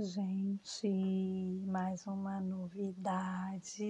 Gente, mais uma novidade.